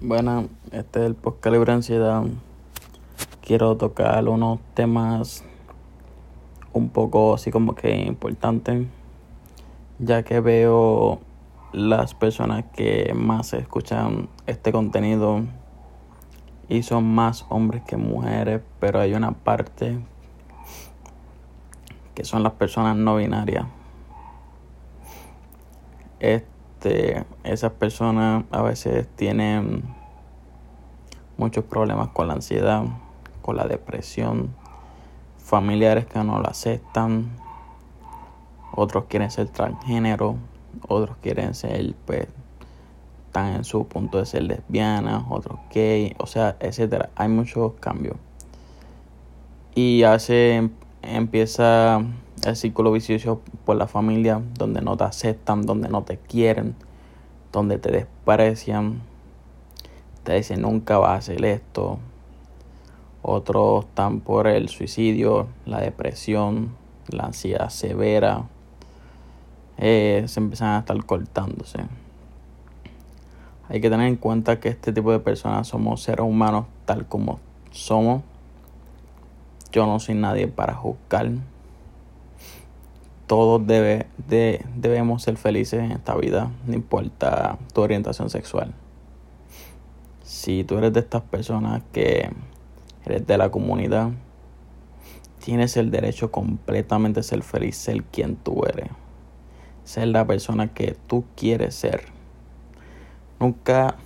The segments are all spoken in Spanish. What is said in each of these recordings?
Bueno, este es el podcast Libre Ansiedad. Quiero tocar unos temas un poco así como que importantes, ya que veo las personas que más escuchan este contenido y son más hombres que mujeres, pero hay una parte que son las personas no binarias. Esas personas a veces tienen muchos problemas con la ansiedad, con la depresión, familiares que no lo aceptan, otros quieren ser transgénero, otros quieren ser, pues, están en su punto de ser lesbianas, otros gay, o sea, etcétera. Hay muchos cambios. Y hace empieza el círculo vicioso por la familia, donde no te aceptan, donde no te quieren, donde te desprecian, te dicen nunca vas a hacer esto. Otros están por el suicidio, la depresión, la ansiedad severa. Eh, se empiezan a estar cortándose. Hay que tener en cuenta que este tipo de personas somos seres humanos tal como somos. Yo no soy nadie para juzgar todos debe, de, debemos ser felices en esta vida, no importa tu orientación sexual. Si tú eres de estas personas que eres de la comunidad, tienes el derecho completamente de ser feliz, ser quien tú eres, ser la persona que tú quieres ser. Nunca,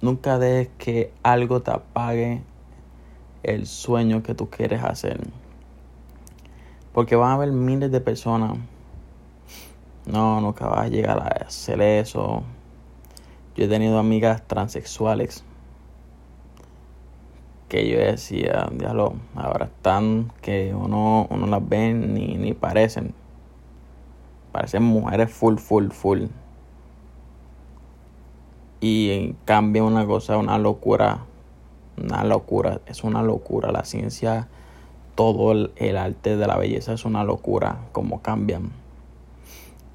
nunca dejes que algo te apague el sueño que tú quieres hacer. Porque van a haber miles de personas. No, nunca vas a llegar a hacer eso. Yo he tenido amigas transexuales que yo decía, diablo, ahora están que uno, uno las ve ni, ni parecen. Parecen mujeres full, full, full. Y cambia una cosa, una locura. Una locura. Es una locura. La ciencia todo el, arte de la belleza es una locura, como cambian.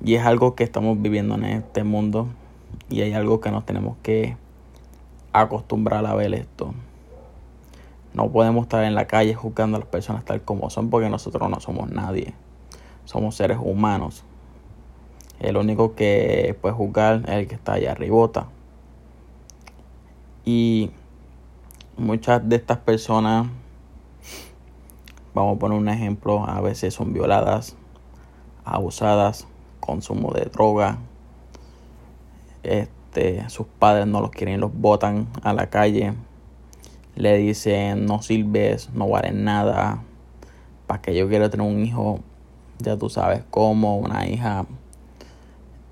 Y es algo que estamos viviendo en este mundo y hay algo que nos tenemos que acostumbrar a ver esto. No podemos estar en la calle juzgando a las personas tal como son porque nosotros no somos nadie. Somos seres humanos. El único que puede juzgar es el que está allá arribota. Y muchas de estas personas Vamos a poner un ejemplo, a veces son violadas, abusadas, consumo de droga. Este, sus padres no los quieren, los botan a la calle. Le dicen, no sirves, no vales nada. Para que yo quiera tener un hijo, ya tú sabes cómo, una hija.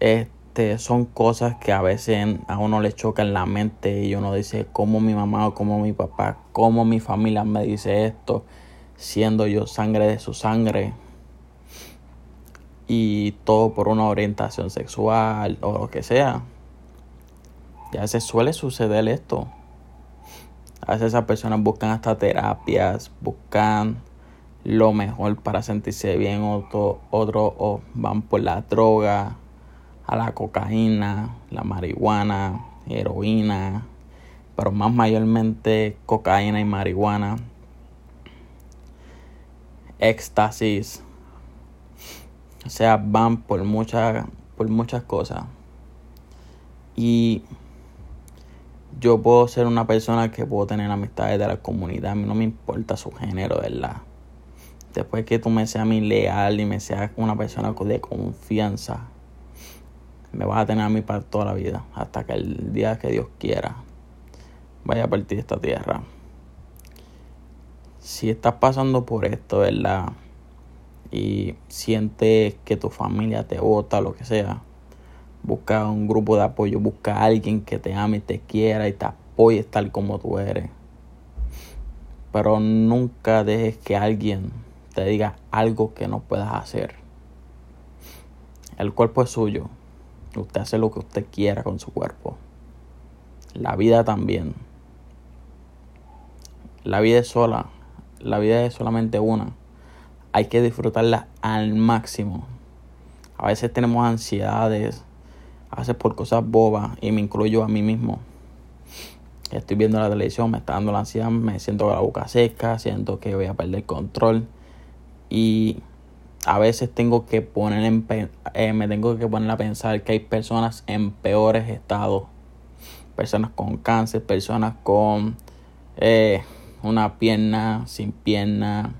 Este, son cosas que a veces a uno le chocan la mente y uno dice, cómo mi mamá o cómo mi papá, cómo mi familia me dice esto siendo yo sangre de su sangre. Y todo por una orientación sexual o lo que sea. Ya se suele suceder esto. A veces esas personas buscan hasta terapias, buscan lo mejor para sentirse bien, otro, otro o van por la droga, a la cocaína, la marihuana, heroína, pero más mayormente cocaína y marihuana éxtasis. O sea, van por muchas, por muchas cosas. Y yo puedo ser una persona que puedo tener amistades de la comunidad. A mí no me importa su género, ¿verdad? Después que tú me seas mi leal y me seas una persona de confianza, me vas a tener a mí para toda la vida. Hasta que el día que Dios quiera vaya a partir de esta tierra si estás pasando por esto, ¿verdad? Y sientes que tu familia te vota, lo que sea, busca un grupo de apoyo, busca a alguien que te ame y te quiera y te apoye tal como tú eres. Pero nunca dejes que alguien te diga algo que no puedas hacer. El cuerpo es suyo. Usted hace lo que usted quiera con su cuerpo. La vida también. La vida es sola la vida es solamente una. Hay que disfrutarla al máximo. A veces tenemos ansiedades, a veces por cosas bobas, y me incluyo a mí mismo. estoy viendo la televisión, me está dando la ansiedad, me siento con la boca seca, siento que voy a perder control y a veces tengo que poner en, eh, me tengo que poner a pensar que hay personas en peores estados, personas con cáncer, personas con eh, una pierna sin pierna,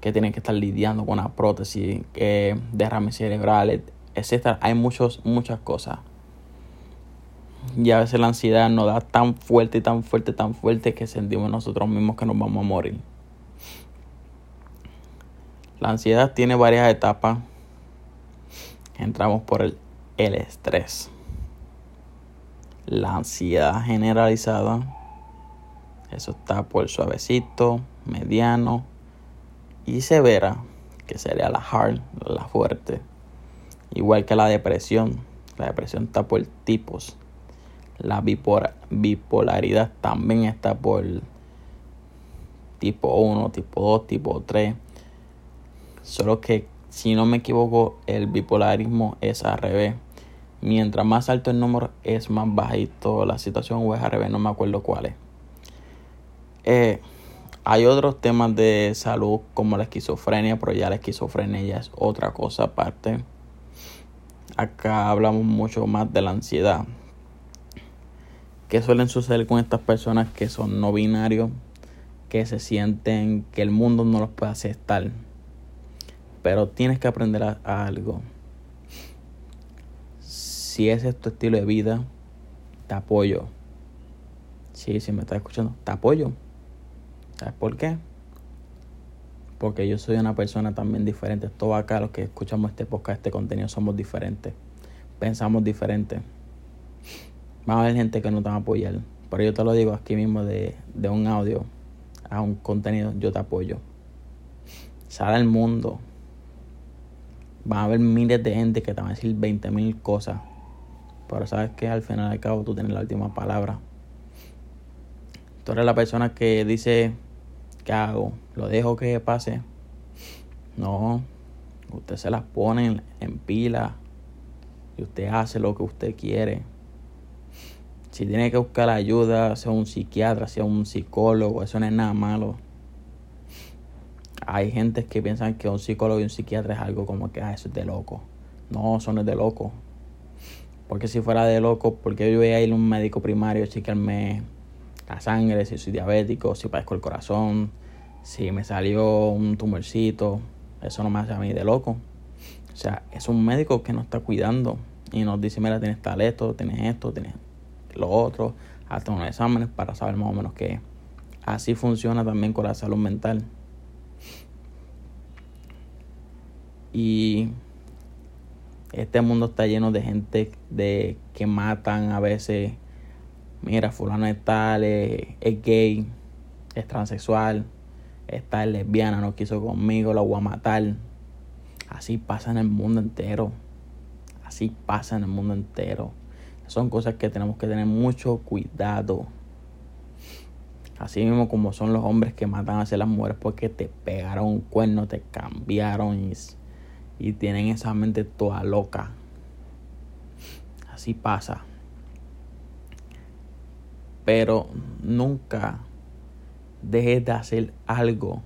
que tienen que estar lidiando con una prótesis, que derrames cerebrales, etcétera. Hay muchos, muchas cosas. Y a veces la ansiedad nos da tan fuerte, tan fuerte, tan fuerte que sentimos nosotros mismos que nos vamos a morir. La ansiedad tiene varias etapas. Entramos por el, el estrés. La ansiedad generalizada. Eso está por suavecito, mediano y severa, que sería la hard, la fuerte. Igual que la depresión. La depresión está por tipos. La bipolaridad también está por tipo 1, tipo 2, tipo 3. Solo que, si no me equivoco, el bipolarismo es al revés. Mientras más alto el número, es más bajito la situación o es al revés, no me acuerdo cuál es. Eh, hay otros temas de salud como la esquizofrenia, pero ya la esquizofrenia ya es otra cosa aparte. Acá hablamos mucho más de la ansiedad. ¿Qué suelen suceder con estas personas que son no binarios? Que se sienten que el mundo no los puede aceptar. Pero tienes que aprender a, algo. Si ese es tu estilo de vida, te apoyo. Sí, si me estás escuchando, te apoyo. ¿Sabes por qué? Porque yo soy una persona también diferente. Todos acá los que escuchamos este podcast, este contenido, somos diferentes. Pensamos diferente. Va a haber gente que no te va a apoyar. Pero yo te lo digo aquí mismo de, de un audio a un contenido, yo te apoyo. Sale al mundo. Va a haber miles de gente que te van a decir 20 mil cosas. Pero sabes que al final al cabo tú tienes la última palabra. Tú eres la persona que dice, ¿qué hago? ¿Lo dejo que pase? No. Usted se las pone en pila. Y usted hace lo que usted quiere si tiene que buscar ayuda, sea un psiquiatra, sea un psicólogo, eso no es nada malo. Hay gente que piensan que un psicólogo y un psiquiatra es algo como que ah, eso es de loco. No, eso no es de loco. Porque si fuera de loco, porque yo voy a ir a un médico primario a chequearme la sangre, si soy diabético, si padezco el corazón, si me salió un tumorcito, eso no me hace a mí de loco. O sea, es un médico que nos está cuidando y nos dice, mira, tienes talento, tienes esto, tienes lo otro, hasta unos exámenes para saber más o menos qué Así funciona también con la salud mental. Y este mundo está lleno de gente de que matan a veces. Mira, fulano es tal, es, gay, es transexual, está lesbiana, no quiso conmigo, la voy a matar. Así pasa en el mundo entero. Así pasa en el mundo entero. Son cosas que tenemos que tener mucho cuidado. Así mismo como son los hombres que matan a las mujeres porque te pegaron un cuerno, te cambiaron y, tienen esa mente toda loca. Así pasa. Pero nunca dejes de hacer algo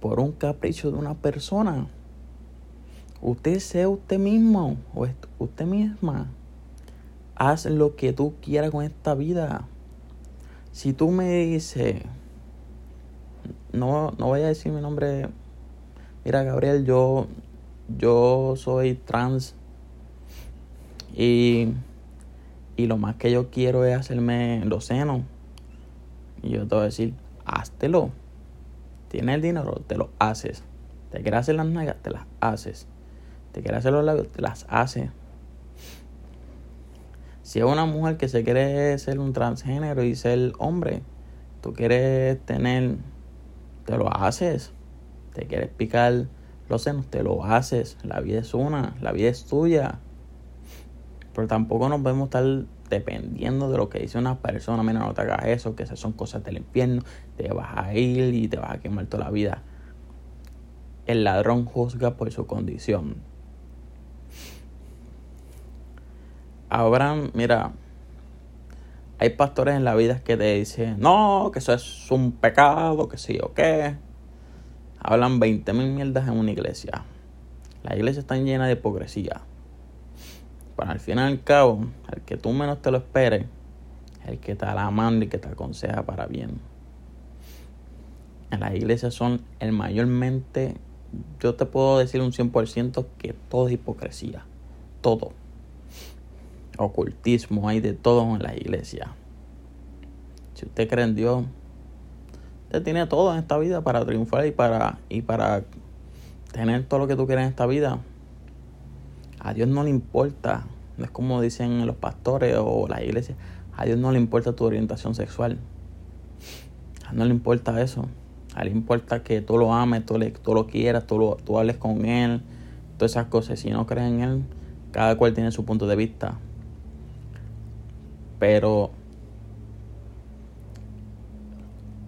por un capricho de una persona. Usted sea usted mismo o usted misma haz lo que tú quieras con esta vida. Si tú me dices, no, no voy a decir mi nombre, mira Gabriel, yo, yo soy trans y, y lo más que yo quiero es hacerme los senos. Y yo te voy a decir, háztelo. Tienes el dinero, te lo haces. Te quieres hacer las nalgas, te las haces. Te quieres hacer los labios, te las haces. Si es una mujer que se quiere ser un transgénero y ser hombre, tú quieres tener, te lo haces. Te quieres picar los senos, te lo haces. La vida es una, la vida es tuya. Pero tampoco nos podemos estar dependiendo de lo que dice una persona. Mira, no te hagas eso, que esas son cosas del infierno. Te vas a ir y te vas a quemar toda la vida. El ladrón juzga por su condición. Abraham, mira, hay pastores en la vida que te dicen, no, que eso es un pecado, que sí o qué. Hablan 20 mil mierdas en una iglesia. La iglesia está llena de hipocresía. Pero al fin y al cabo, el que tú menos te lo esperes, el que te la manda y que te aconseja para bien. En las iglesias son el mayormente, yo te puedo decir un 100% que todo es hipocresía. Todo ocultismo, hay de todo en la iglesia. Si usted cree en Dios, usted tiene todo en esta vida para triunfar y para, y para tener todo lo que tú quieres en esta vida. A Dios no le importa, no es como dicen los pastores o la iglesia, a Dios no le importa tu orientación sexual. A Dios no le importa eso. A Él le importa que tú lo ames, tú, tú lo quieras, tú, lo, tú hables con Él, todas esas cosas. Si no crees en Él, cada cual tiene su punto de vista. Pero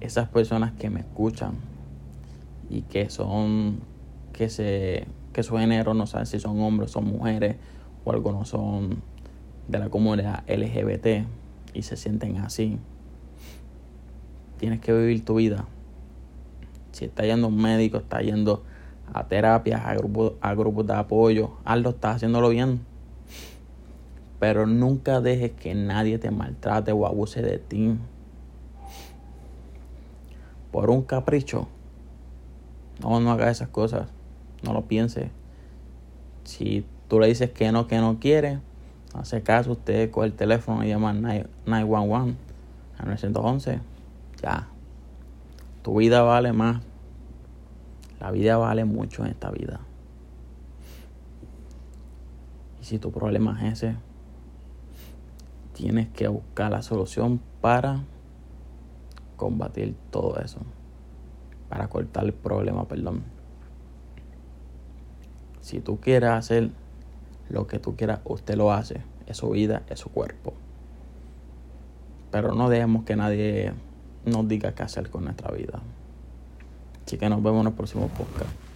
esas personas que me escuchan y que son que se que su género no saben si son hombres son mujeres o algunos son de la comunidad LGBT y se sienten así tienes que vivir tu vida si está yendo a un médico está yendo a terapias a grupos a grupos de apoyo algo estás haciéndolo bien pero nunca dejes que nadie te maltrate o abuse de ti. Por un capricho. No, no hagas esas cosas. No lo pienses. Si tú le dices que no, que no quiere, hace caso, usted con el teléfono y llama al 911, a 911. Ya. Tu vida vale más. La vida vale mucho en esta vida. Y si tu problema es ese, tienes que buscar la solución para combatir todo eso. Para cortar el problema, perdón. Si tú quieres hacer lo que tú quieras, usted lo hace. Es su vida, es su cuerpo. Pero no dejemos que nadie nos diga qué hacer con nuestra vida. Así que nos vemos en el próximo podcast.